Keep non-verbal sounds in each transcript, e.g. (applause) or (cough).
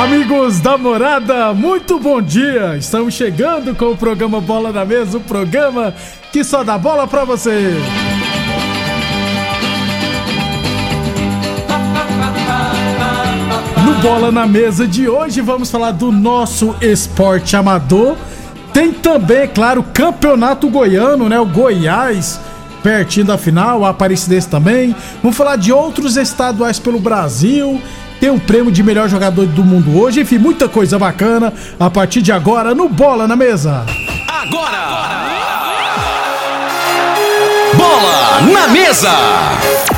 Amigos da morada, muito bom dia! Estamos chegando com o programa Bola na Mesa o programa que só dá bola pra você. No Bola na Mesa de hoje vamos falar do nosso esporte amador. Tem também, é claro, o Campeonato Goiano, né? O Goiás, pertinho da final, a Aparecidense também. Vamos falar de outros estaduais pelo Brasil. Tem o prêmio de melhor jogador do mundo hoje. Enfim, muita coisa bacana a partir de agora no Bola na Mesa. Bola na mesa.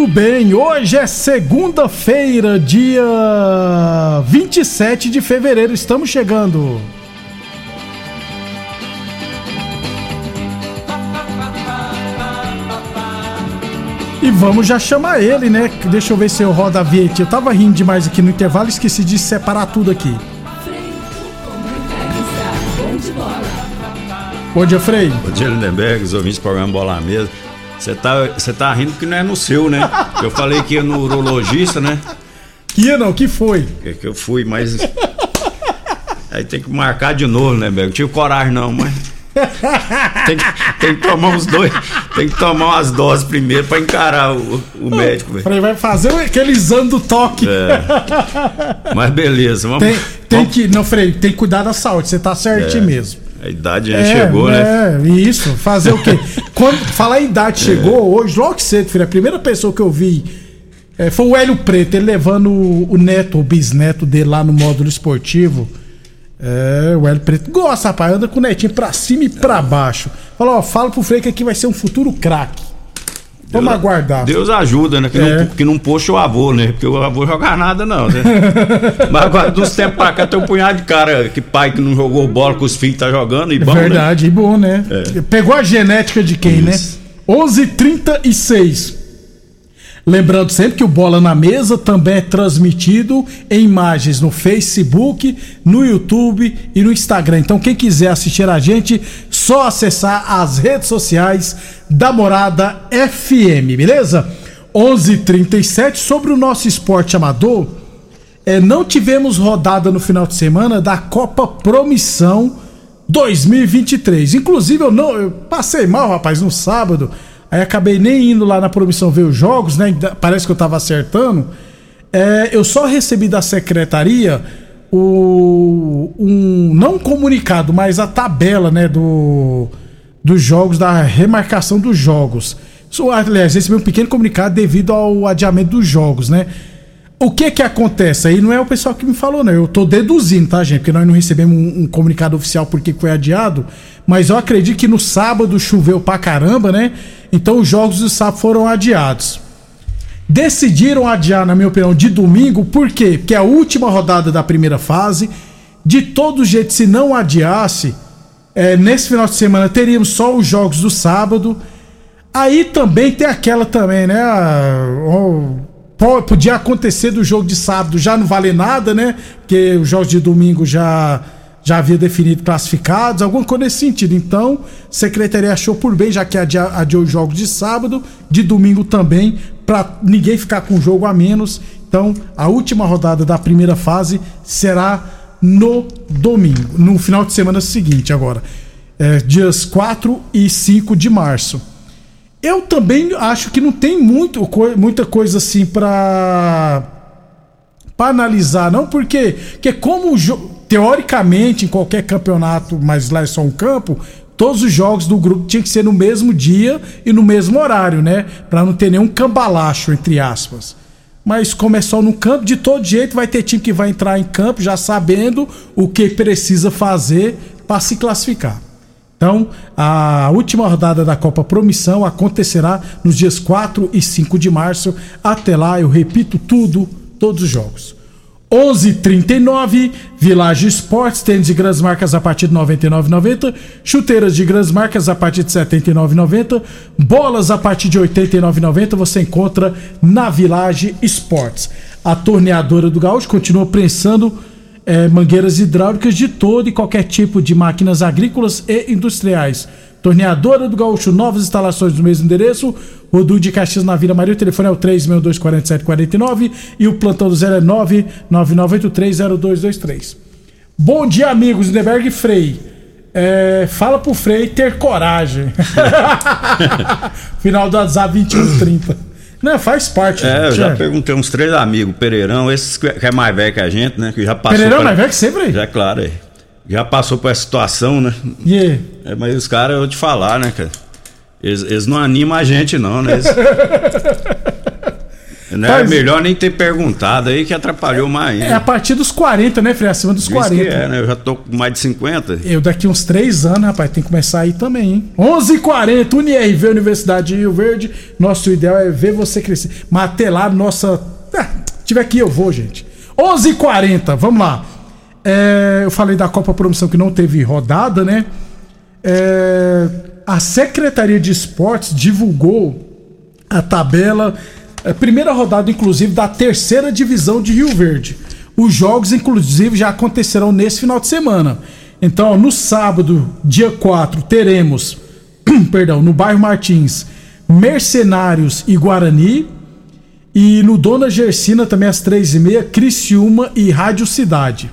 Muito bem, hoje é segunda-feira, dia 27 de fevereiro. Estamos chegando. E vamos já chamar ele, né? Deixa eu ver se eu rodo a vinheta. Eu tava rindo demais aqui no intervalo, esqueci de separar tudo aqui. Bom dia, Frei. Bom dia, Lindenberg, os ouvintes do programa Bola Mesa. Você tá, você tá rindo porque não é no seu, né? Eu falei que ia no urologista, né? Que ia não, que foi? É que eu fui, mas. Aí tem que marcar de novo, né, Bego? Tive coragem não, mas. Tem que, tem que tomar uns dois. Tem que tomar umas doses primeiro pra encarar o, o médico, velho. Frei vai fazer aquele exame do toque. É. Mas beleza, vamos. Tem, tem vamos- que. Não, Frei, tem que cuidar da saúde, você tá certinho É. mesmo. A idade já chegou, né? É, isso. Fazer o quê? Quando falar em idade chegou, hoje, logo cedo, filho, a primeira pessoa que eu vi é, foi o Hélio Preto, ele levando o, o neto, o bisneto dele lá no módulo esportivo. É, o Hélio Preto gosta, rapaz, anda com o netinho pra cima e pra baixo. Fala, ó, fala pro Frei que aqui vai ser um futuro craque. Vamos Deus- aguardar. Deus ajuda, né? Que, É. não, que não puxa o avô, né? Porque o avô jogar nada, não, né? (laughs) Mas agora, dos tempos pra cá, tem um punhado de cara, que pai que não jogou bola com os filhos tá jogando e É bom, né? verdade, e bom, né? Pegou a genética de quem, Isso. né? 11:36. Lembrando sempre que o Bola na Mesa também é transmitido em imagens no Facebook, no YouTube e no Instagram. Então, quem quiser assistir a gente, só acessar as redes sociais da Morada FM, beleza? 11:37 sobre o nosso esporte amador. É, não tivemos rodada no final de semana da Copa Promissão 2023. Inclusive, eu não eu passei mal, rapaz, no sábado. Aí acabei nem indo lá na Promissão ver os jogos, né? Parece que eu tava acertando. É, eu só recebi da secretaria o um não comunicado, mas a tabela, né, do dos jogos da remarcação dos jogos. Isso, aliás, recebi um pequeno comunicado devido ao adiamento dos jogos, né? O que que acontece? Aí não é o pessoal que me falou, não. Eu tô deduzindo, tá, gente? Porque nós não recebemos um, um comunicado oficial porque foi adiado. Mas eu acredito que no sábado choveu pra caramba, né? Então os jogos do sábado foram adiados. Decidiram adiar, na minha opinião, de domingo, por quê? Porque é a última rodada da primeira fase. De todo jeito, se não adiasse, é, nesse final de semana teríamos só os jogos do sábado. Aí também tem aquela também, né? Podia acontecer do jogo de sábado já não vale nada, né? Porque os jogos de domingo já já havia definido classificados, alguma coisa nesse sentido. Então, a secretaria achou por bem, já que adiou os jogos de sábado, de domingo também, para ninguém ficar com o jogo a menos. Então, a última rodada da primeira fase será no domingo, no final de semana seguinte, agora. É, dias 4 e 5 de março. Eu também acho que não tem muito, muita coisa assim para para analisar, não, porque que como teoricamente em qualquer campeonato, mas lá é só um campo, todos os jogos do grupo tinham que ser no mesmo dia e no mesmo horário, né? Para não ter nenhum cambalacho entre aspas. Mas como é só no campo, de todo jeito vai ter time que vai entrar em campo já sabendo o que precisa fazer para se classificar. Então, a última rodada da Copa Promissão acontecerá nos dias 4 e 5 de março. Até lá, eu repito tudo, todos os jogos. 11:39 Village Esportes, tênis de grandes marcas a partir de 99,90, chuteiras de grandes marcas a partir de 79,90, bolas a partir de 89,90 você encontra na Village Esportes. A torneadora do Gaúcho continua prensando é, mangueiras hidráulicas de todo e qualquer tipo de máquinas agrícolas e industriais. Torneadora do Gaúcho, novas instalações no mesmo endereço. Rodu de Caxias na Vila Maria. O telefone é o 3624749 e o plantão do zero é 999830223. Bom dia, amigos. Lindeberg Frei. É, fala pro Frei ter coragem. (laughs) (laughs) Final do WhatsApp 2130. Não, faz parte. É, eu já perguntei uns três amigos, Pereirão, esses que é mais velho que a gente, né? Que já passou. Pereirão é mais velho que sempre? Já, claro, aí. Já passou por essa situação, né? Yeah. É, mas os caras, eu vou te falar, né, cara? Eles, eles não animam a gente, não, né? Eles... (laughs) Não é melhor nem ter perguntado aí que atrapalhou mais. É a partir dos 40, né, Frei? Acima dos Diz 40. é, né? Eu já tô com mais de 50. Eu daqui uns 3 anos, rapaz, tem que começar aí também, hein? 11h40, UniRV, Universidade de Rio Verde. Nosso ideal é ver você crescer. Mas até lá, nossa. Ah, tiver aqui, eu vou, gente. 11h40, vamos lá. É, eu falei da Copa Promoção que não teve rodada, né? É, a Secretaria de Esportes divulgou a tabela é, primeira rodada, inclusive, da terceira divisão de Rio Verde. Os jogos, inclusive, já acontecerão nesse final de semana. Então, no sábado, dia 4, teremos, (clears throat) perdão, no bairro Martins, Mercenários e Guarani. E no Dona Gersina, também às três e meia, Criciúma e Rádio Cidade.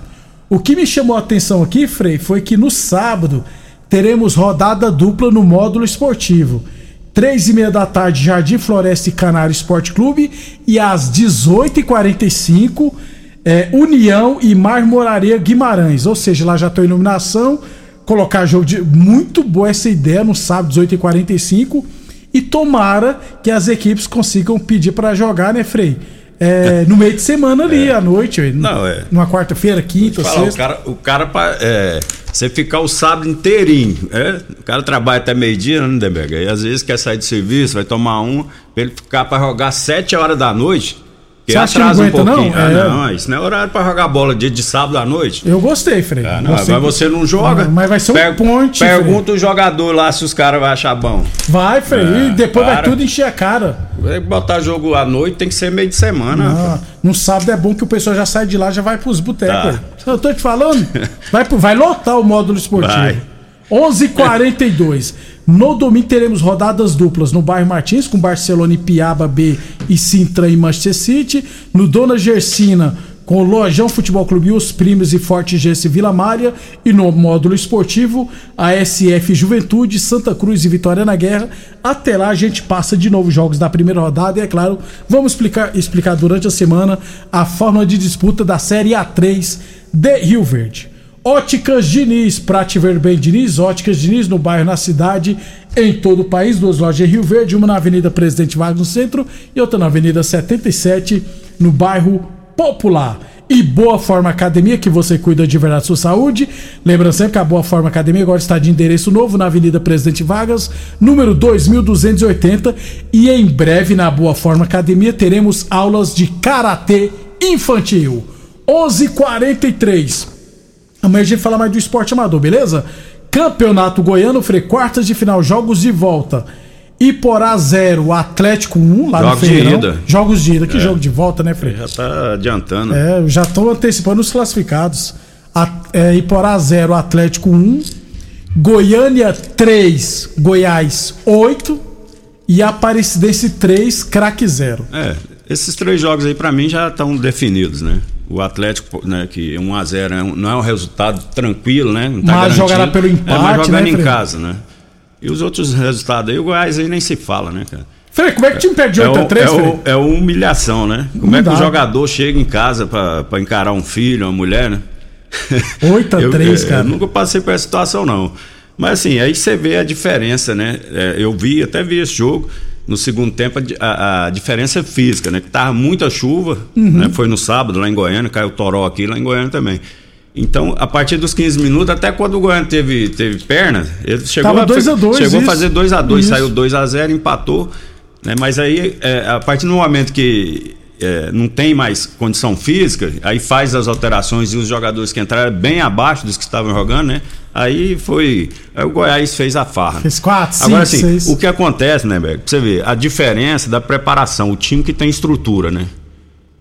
O que me chamou a atenção aqui, Frei, foi que no sábado teremos rodada dupla no módulo esportivo três e meia da tarde, Jardim Floresta e Canário Esporte Clube. E às 18h45, é, União e Marmoraria Guimarães. Ou seja, lá já tem iluminação. Colocar jogo de. Muito boa essa ideia no sábado, 18h45. E tomara que as equipes consigam pedir para jogar, né, Frei? É, no meio de semana ali, é. à noite. Não, é. Numa quarta-feira, quinta, falar, sexta. O cara, o cara é, você ficar o sábado inteirinho. É? O cara trabalha até meio-dia, né, Lindenberg? Aí às vezes quer sair de serviço, vai tomar um, pra ele ficar para jogar sete horas da noite. Que Você acha atrasa que não aguenta, um pouquinho. Não? Ah, é. não, isso não é horário para jogar bola dia de sábado à noite. Eu gostei, Frei. Ah, não, gostei. mas você não joga. Não, mas vai ser um ponte. Pergunta Frei. o jogador lá se os caras vão achar bom. Vai, Frei. É, e depois para. vai tudo encher a cara. Botar jogo à noite tem que ser meio de semana. Não, no sábado é bom que o pessoal já sai de lá já vai pros botecos. Tá. Eu tô te falando. (laughs) vai, vai lotar o módulo esportivo. Vai. 11:42. No domingo teremos rodadas duplas no bairro Martins com Barcelona e Piaba B e Sintra e Manchester City, no Dona Gersina com o Lojão Futebol Clube Os Primos e Forte Gesse Vila Mária e no módulo esportivo a SF Juventude, Santa Cruz e Vitória na Guerra. Até lá a gente passa de novo jogos da primeira rodada e é claro, vamos explicar, explicar durante a semana a forma de disputa da Série A3 de Rio Verde. Óticas Diniz, pra te ver bem Diniz, Óticas Diniz no bairro, na cidade, em todo o país, duas lojas em Rio Verde, uma na Avenida Presidente Vargas no centro e outra na Avenida 77 no bairro popular. E Boa Forma Academia, que você cuida de verdade da sua saúde. Lembrando sempre que a Boa Forma Academia agora está de endereço novo na Avenida Presidente Vargas, número 2280. E em breve na Boa Forma Academia teremos aulas de karatê infantil. 11:43. Amanhã a gente fala mais do esporte amador, beleza? Campeonato Goiano, Frei, quartas de final, jogos de volta. Iporá 0, Atlético 1, lá no Jogos de Feirão. ida. Jogos de ida, que jogo de volta, né, Frei? Já tá adiantando. É, já estão antecipando os classificados. A, é, Iporá 0, Atlético 1. Goiânia 3, Goiás 8. E Aparecidense 3, Craque 0. É, esses três jogos aí pra mim já estão definidos, né? O Atlético, né, que 1 a 0 é não é um resultado tranquilo, né? Não Mas garantido. jogará pelo É, empate, mas jogando né, em Fred? casa, né? E os outros resultados aí, o Goiás aí nem se fala, né, cara? Frei, como é que o time perde É, 8 o- a 3 é, o- é humilhação, né? Como Não é que dá. o jogador chega em casa pra, pra encarar um filho, uma mulher, né? (laughs) 8 a Eu- 3 eu- cara. Eu nunca passei por essa situação, não. Mas assim, aí você vê a diferença, né? É, eu vi, até vi esse jogo. No segundo tempo, a a, diferença física, né? Que tava muita chuva, Uhum. né? Foi no sábado lá em Goiânia, caiu o toró aqui, lá em Goiânia também. Então, a partir dos 15 minutos, até quando o Goiânia teve, teve perna, ele chegou Tava a, 2 a 2, chegou isso. a fazer 2 a 2 Isso. saiu 2 a 0 empatou. Né? Mas aí, é, a partir do momento que é, não tem mais condição física, aí faz as alterações e os jogadores que entraram bem abaixo dos que estavam jogando, né? Aí foi. Aí o Goiás fez a farra. Fez 4, 5, Agora assim, 6. o que acontece, né, Beck? Pra você ver, a diferença da preparação, o time que tem estrutura, né?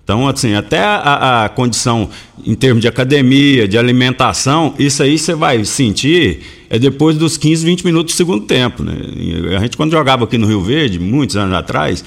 Então, assim, até a, a condição em termos de academia, de alimentação, isso aí você vai sentir é depois dos 15, 20 minutos do segundo tempo, né? A gente, quando jogava aqui no Rio Verde, muitos anos atrás,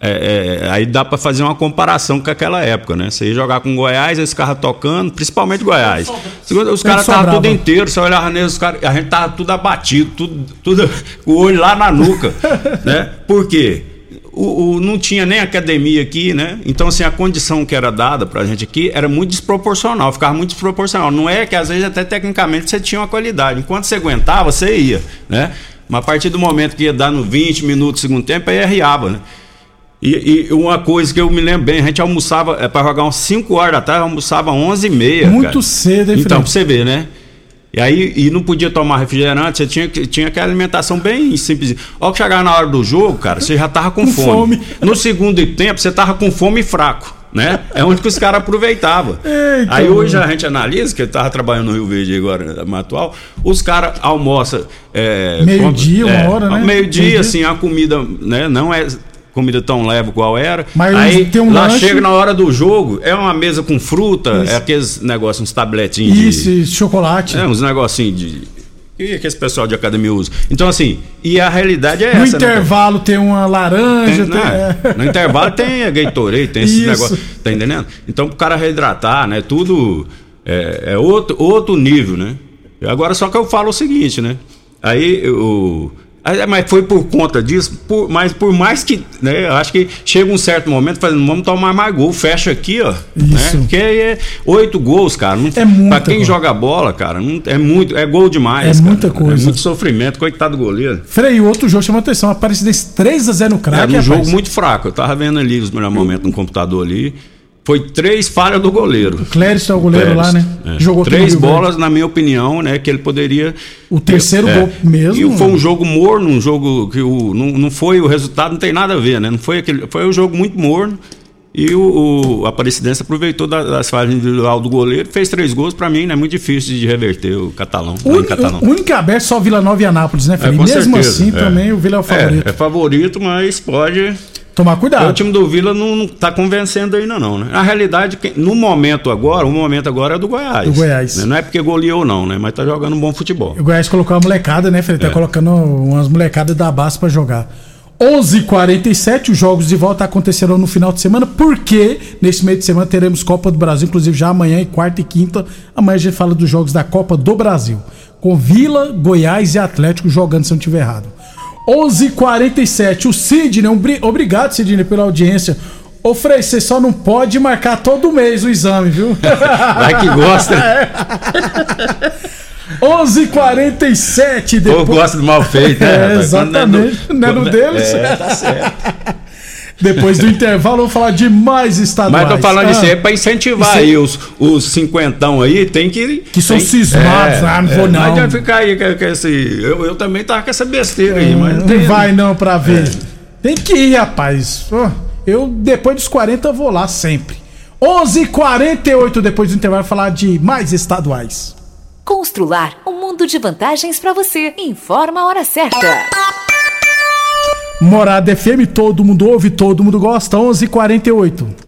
é, é, aí dá para fazer uma comparação com aquela época, né? Você ia jogar com Goiás, esse cara tocando, principalmente Goiás. Segundo, os caras estavam tudo inteiro, você olhava neles, os caras, a gente tava tudo abatido, tudo, tudo com o olho lá na nuca, (laughs) né? Por quê? O, o- não tinha nem academia aqui, né? Então, assim, a condição que era dada pra gente aqui era muito desproporcional, ficava muito desproporcional. Não é que às vezes até tecnicamente você tinha uma qualidade. Enquanto você aguentava, você ia, né? Mas a partir do momento que ia dar no 20 minutos do segundo tempo, aí arriava, né? E, e uma coisa que eu me lembro bem, a gente almoçava, é para jogar umas 5 horas da tarde, almoçava 11 e meia. Muito cara. cedo, hein, Então, pra você ver, né? E aí, e não podia tomar refrigerante, você tinha, que- tinha aquela alimentação bem simples. Ó, que chegava na hora do jogo, cara, você já tava com, Com fome. fome. No segundo tempo, você tava com fome e fraco, né? É onde que os caras aproveitavam. Eita, aí hoje a gente analisa, que eu tava trabalhando no Rio Verde agora, na atual, os caras almoçam. É, Meio-dia, com- uma hora, né? Meio-dia, Meio-dia. assim, a comida né, não é comida tão leve qual era. Mas aí tem um lá lanche- chega na hora do jogo, é uma mesa com fruta, Isso. é aqueles negócios, uns tabletinhos de. Isso, isso, chocolate. É, uns negocinhos de. que, que esse pessoal de academia usa. Então, assim, e a realidade é no essa. né, cara? intervalo tem uma laranja. Tem, tem- né? (laughs) No intervalo tem a Gatorade, tem esses Isso. negócios. Tá entendendo? Então, pro cara reidratar, né? Tudo é, é outro, outro nível, né? Agora, só que eu falo o seguinte, né? Aí o. aí, Mas foi por conta disso, por, mas por mais que, né, acho que chega um certo momento fazendo, vamos tomar mais gol, fecha aqui, ó. Isso. Né? Porque aí é oito gols, cara. Não, É muita pra quem joga bola, cara, não, é muito, é gol demais. É cara. muita coisa. É muito sofrimento, coitado do goleiro. Frei, outro jogo chama atenção. Aparecidense 3x0 no Era craque. um jogo muito fraco. Eu tava vendo ali os melhores momentos no computador ali. Foi três falhas do goleiro. Cléris é o goleiro lá, né? É. Jogou Três Verde. bolas, na minha opinião, né? Que ele poderia. O terceiro É. gol mesmo. E foi um jogo morno, um jogo que o, não, não foi o resultado, não tem nada a ver, né? Não foi aquele, foi um jogo muito morno. E o, o a Aparecidense aproveitou da- das falhas individual do goleiro, fez três gols. Pra mim, né? É muito difícil de reverter o catalão. O catalão. O único aberto só Vila Nova e Anápolis, né, É, Frei? com Mesmo certeza, assim, é. também o Vila é o favorito. É, é favorito, mas pode Tomar É, O cuidado. time do Vila não, não tá convencendo ainda não, né? Na realidade, no momento agora, o momento agora é do Goiás. Do Goiás. né? Não é porque goleou não, né? Mas tá jogando um bom futebol. O Goiás colocou a molecada, né? É. Tá colocando umas molecadas da base pra jogar. 11:47 os jogos de volta acontecerão no final de semana, porque nesse meio de semana teremos Copa do Brasil, inclusive já amanhã, e quarta e quinta. Amanhã a gente fala dos jogos da Copa do Brasil. Com Vila, Goiás e Atlético jogando, se eu não estiver errado. 11:47 o Sidney, obri- obrigado, Sidney, pela audiência. Ô, Frei, você só não pode marcar todo mês o exame, viu? (laughs) Vai que gosta. (laughs) 11:47 O povo depois. gosta do mal feito, né? É? Quando exatamente. Quando Não é no deles? É, tá certo. (laughs) Depois do intervalo, vamos falar de mais estaduais. Mas tô falando Ah, isso aí pra incentivar Isso aí- os, os cinquentão aí, tem que. Que são tem- cismados, ah, não vou não. Não adianta ficar aí com, com esse. Eu, eu também tava com essa besteira aí, mas Não tem. vai não pra ver. Tem que ir, rapaz. Eu, depois dos 40, vou lá sempre. 11 h 48 depois do intervalo, falar de mais estaduais. Constrular um mundo de vantagens para você. Informa a hora certa. Morada FM, todo mundo ouve, todo mundo gosta. 11 h 48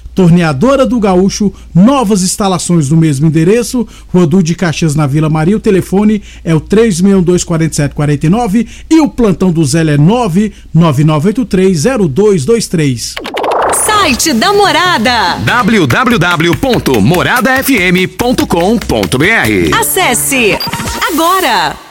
Torneadora do Gaúcho, novas instalações no mesmo endereço, Rodu de Caxias na Vila Maria. O telefone é o 3624749 e o plantão do Zé é 999830223. Site da Morada. www.moradafm.com.br Acesse agora.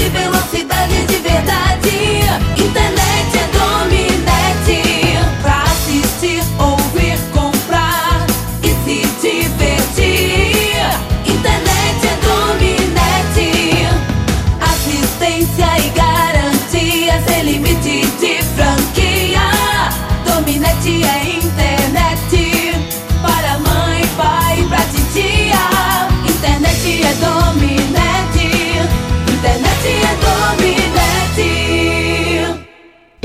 de velocidade de verdade.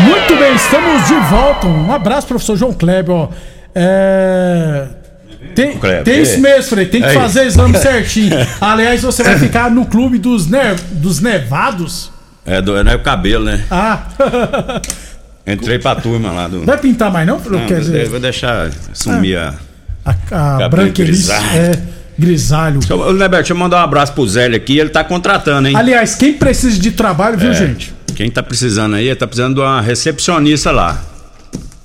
Muito bem, estamos de volta. Um abraço, professor João Kleber. ó. É... Tem, Kleber, tem isso mesmo, Frei. Tem que Aí. fazer exame (laughs) certinho. Aliás, você vai ficar no clube dos, ne... dos nevados. É, do, é o cabelo, né? Ah, (laughs) Entrei pra turma lá do. vai pintar mais não? Não, Quer vou, dizer, vou deixar sumir a. a, a cabelo branquelice é grisalho. Neberto, deixa eu mandar um abraço pro Zélio aqui, ele tá contratando, hein? Aliás, quem precisa de trabalho, viu, É, gente? Quem tá precisando aí, tá precisando de uma recepcionista lá.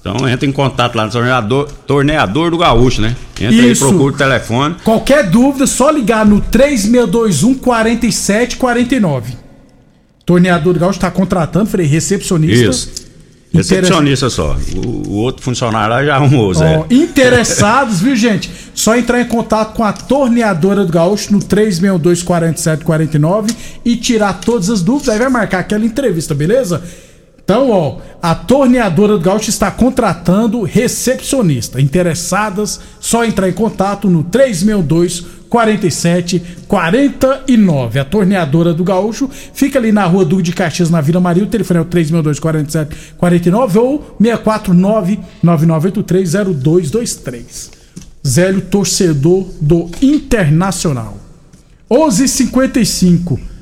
Então entra em contato lá no torneador, torneador do Gaúcho, né? Entra Isso. aí, procura o telefone. Qualquer dúvida, só ligar no 3621 4749. Torneador do Gaúcho está contratando, Frei, recepcionista. Isso. Recepcionista só. O, o outro funcionário lá já arrumou, Zé. Ó, interessados, viu, gente? Só entrar em contato com a torneadora do Gaúcho no 362 4749 e tirar todas as dúvidas. Aí vai marcar aquela entrevista, beleza? Então, ó, a torneadora do Gaúcho está contratando recepcionista. Interessadas, só entrar em contato no 362 47 49. A torneadora do Gaúcho fica ali na rua Duque de Caxias, na Vila Maria. O telefone é o 362 47 49 ou 649 9983 0223. Zélio, torcedor do Internacional. 11:55.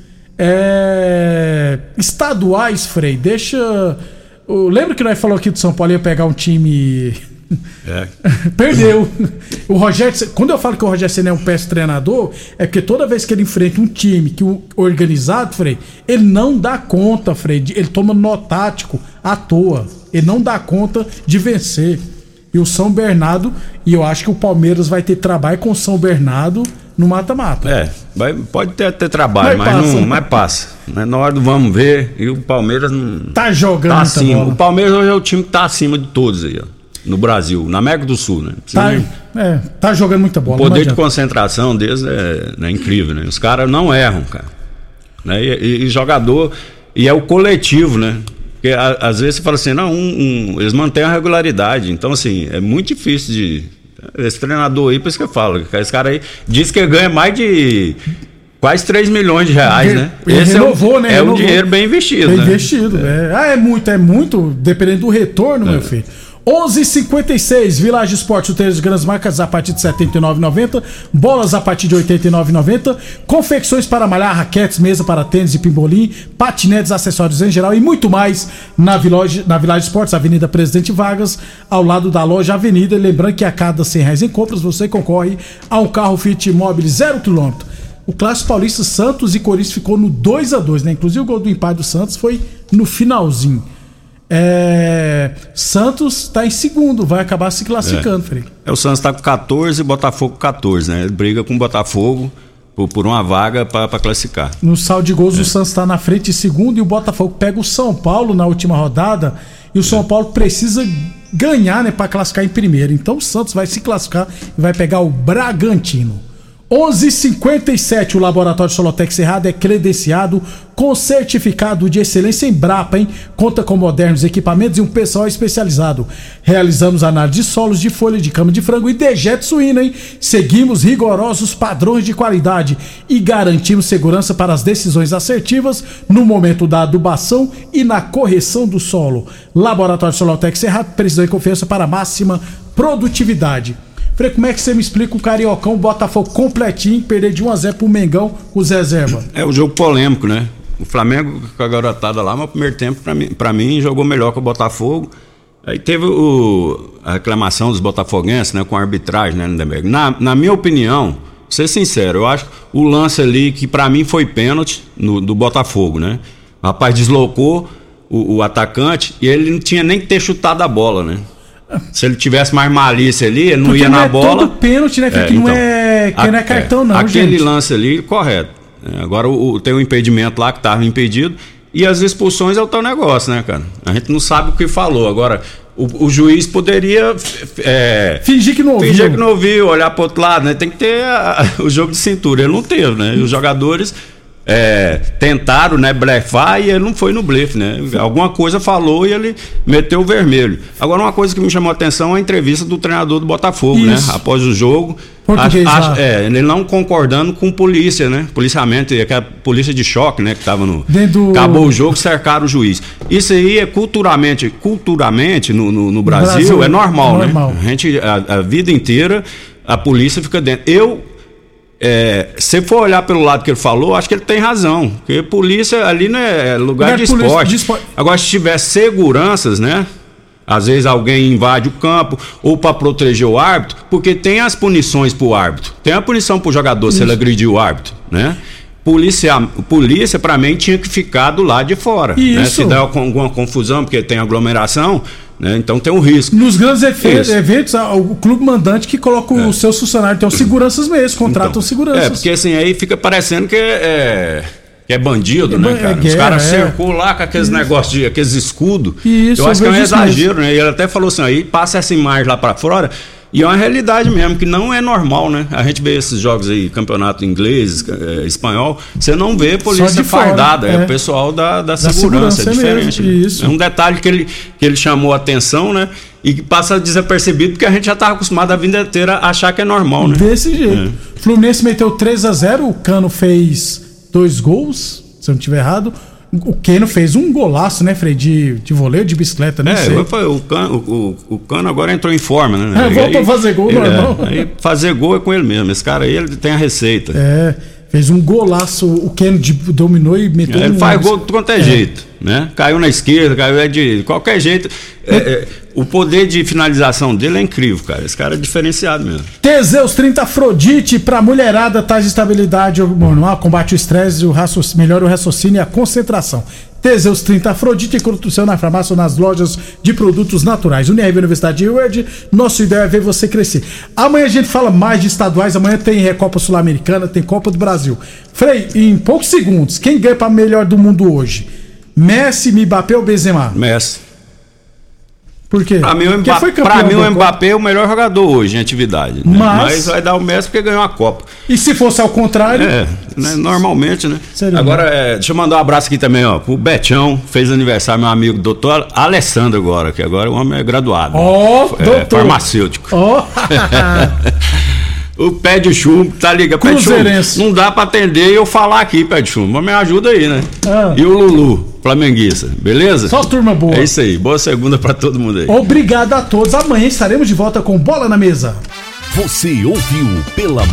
É... Estaduais, Frei, deixa. Lembra que nós falou aqui do São Paulo ia pegar um time. É. (laughs) Perdeu. O Rogério, quando eu falo que o Rogério Senna é um péssimo treinador, é porque toda vez que ele enfrenta um time que o organizado, Frei, ele não dá conta, Frei. Ele toma nó tático à toa. Ele não dá conta de vencer. E o São Bernardo, e eu acho que o Palmeiras vai ter trabalho com o São Bernardo no mata-mata. É, vai- pode ter, ter trabalho, Mas mas, passa. não, mas passa. Né? Na hora do vamos ver, e o Palmeiras não. Tá jogando Tá acima. bola. O Palmeiras hoje é o time que tá acima de todos aí, ó. No Brasil, na América do Sul, né? Tá, nem- é, tá jogando muita O bola. não poder de concentração deles é, né, incrível, né? Os caras não erram, cara. Né? E, e- e jogador. E é o coletivo, né? Porque a- às vezes você fala assim, não, um- um- eles mantêm a regularidade. Então, assim, é muito difícil de. Esse treinador aí, por isso que eu falo, esse cara aí diz que ganha mais de quase 3 milhões de reais, né? Esse renovou, é, um, né? É um Renovou. dinheiro bem investido. Bem né? investido. É. Ah, é muito, é muito, dependendo do retorno, meu filho. 11:56 Village Esporte, chuteiros de grandes marcas a partir de R$ 79,90, bolas a partir de R$ 89,90, confecções para malhar, raquetes, mesa para tênis e pimbolim, patinetes, acessórios em geral e muito mais na Village, na Village Esportes, Avenida Presidente Vargas, ao lado da loja Avenida. E Lembrando que a cada 100 reais em compras você concorre a um carro Fit Mobile 0 km. O Clássico Paulista Santos e Corinthians ficou no 2 a 2 né? Inclusive o gol do empate do Santos foi no finalzinho. É, Santos tá em segundo, vai acabar se classificando, Frei. É, o Santos tá com 14 e Botafogo com 14, né? Ele briga com o Botafogo por, por uma vaga para classificar. No saldo de gols, o Santos tá na frente em segundo e o Botafogo pega o São Paulo na última rodada. E o São Paulo precisa ganhar, né, para classificar em primeiro. Então o Santos vai se classificar e vai pegar o Bragantino. 11:57 o laboratório Solotec Cerrado é credenciado com certificado de excelência em Brapa, hein? Conta com modernos equipamentos e um pessoal especializado. Realizamos análise de solos de folha de cama de frango e dejeto suíno, hein? Seguimos rigorosos padrões de qualidade e garantimos segurança para as decisões assertivas no momento da adubação e na correção do solo. Laboratório Solotec Cerrado, precisão e confiança para máxima produtividade. Frei, como é que você me explica o Cariocão, o Botafogo completinho, perder de 1x0 pro Mengão com os reserva? É o jogo polêmico, né? O Flamengo com a garotada lá, mas no primeiro tempo, pra mim, pra mim, jogou melhor que o Botafogo. Aí teve o, a reclamação dos botafoguenses, né, com a arbitragem, né, Lindenberg. Na, na minha opinião, ser sincero, eu acho o lance ali que pra mim foi pênalti no, do Botafogo, né? O rapaz deslocou o, o atacante e ele não tinha nem que ter chutado a bola, né? Se ele tivesse mais malícia ali, ele não Porque ia não na é bola. todo pênalti, né, Frei, que não é- que não é cartão, não, Aquele gente. lance ali, correto. É, Agora o, o- tem o impedimento lá que estava impedido. E as expulsões é o teu negócio, né, cara? A gente não sabe o que falou. Agora, o, o juiz poderia. É, Fingir que não ouviu. Fingir que não ouviu, olhar pro outro lado, né? Tem que ter a- o jogo de cintura. Ele não teve, né? E os jogadores é, tentaram, né, blefar e ele não foi no blefe, né? Alguma coisa falou e ele meteu o vermelho. Agora, uma coisa que me chamou a atenção é a entrevista do treinador do Botafogo, Isso. né? Após o jogo. Lá. acho- é, ele não concordando com polícia, né? Policiamento, aquela polícia de choque, né? Que tava no. Dentro Acabou o jogo, cercaram o juiz. Isso aí é culturalmente, culturalmente no, no, no Brasil, Brasil é normal, normal. né? A gente, a, a vida inteira, a polícia fica dentro. Eu. É, se for olhar pelo lado que ele falou, acho que ele tem razão. Porque polícia ali não é lugar, Lugar de, polícia- esporte. de esporte. Agora, se tiver seguranças, né? Às vezes alguém invade o campo ou para proteger o árbitro, porque tem as punições para o árbitro. Tem a punição para o jogador se ele agrediu o árbitro, né? Polícia, polícia para mim tinha que ficar do lado de fora, né? Isso. Se der alguma confusão porque tem aglomeração, né? Então tem um risco. Nos grandes Isso. eventos, a- o clube mandante que coloca os seus funcionários, então seguranças mesmo, contratam seguranças. É, porque assim, aí fica parecendo que é, é- que é bandido, É né, ban- cara? é Os guerra, caras é. cercou lá com aqueles negócios de aqueles escudos. Isso, eu acho eu que é um exagero, né? E ele até falou assim, aí passa essa imagem lá pra fora. E é uma realidade mesmo, que não é normal, né? A gente vê esses jogos aí, campeonato inglês, eh, espanhol, você não vê polícia fardada, é. é. o pessoal da, da, Da segurança, segurança é diferente. mesmo, né? isso. É um detalhe que ele, que ele chamou a atenção, né? E que passa desapercebido, porque a gente já tá acostumado a vida inteira a achar que é normal, né? Desse jeito. É. Fluminense meteu 3 a 0 o Cano fez dois gols, se eu não estiver errado. O Keno fez um golaço, né, Frei? De, de voleio, de bicicleta, não É, foi- o, cano, o, o Cano agora entrou em forma, né? É, volta a fazer gol ele- normal. é, fazer gol é com ele mesmo. Esse cara aí, ele tem a receita. É, fez um golaço. O Keno de- dominou e meteu ele um- faz gol de quanto é, jeito, né? Caiu na esquerda, caiu na direita, de qualquer jeito. é, é, o poder de finalização dele é incrível, cara. Esse cara é diferenciado mesmo. Teseus 30 Afrodite pra mulherada, traz estabilidade hormonal, combate o estresse, o melhora o raciocínio e a concentração. Teseus 30 Afrodite, encontra o seu na farmácia ou nas lojas de produtos naturais. Unirv Universidade de Word, nosso ideal é ver você crescer. Amanhã a gente fala mais de estaduais, amanhã tem Recopa Sul-Americana, tem Copa do Brasil. Frei, em poucos segundos, quem ganha pra melhor do mundo hoje? Messi, Mbappé ou Benzema? Messi. Por quê? Pra mim, o Mbappé, foi pra mim, o. Mbappé é o melhor jogador hoje em atividade. né? Mas- Mas vai dar o Messi porque ganhou a Copa. E se fosse ao contrário? É, né, normalmente, né? Seria agora, é, deixa eu mandar um abraço aqui também, ó, pro Betão, fez aniversário, meu amigo doutor Alessandro agora, que agora o homem é graduado. Ó, é, doutor. Farmacêutico. Ó. (laughs) (laughs) o pé de chumbo, tá ligado? Pé de chumbo, Cruzeirense. não dá pra atender e eu falar aqui, pé de chumbo, mas me ajuda aí, né? Ah. E o Lulu, flamenguista, beleza? Só turma boa. É isso aí, boa segunda pra todo mundo aí. Obrigado a todos. Amanhã estaremos de volta com Bola na Mesa. Você ouviu pela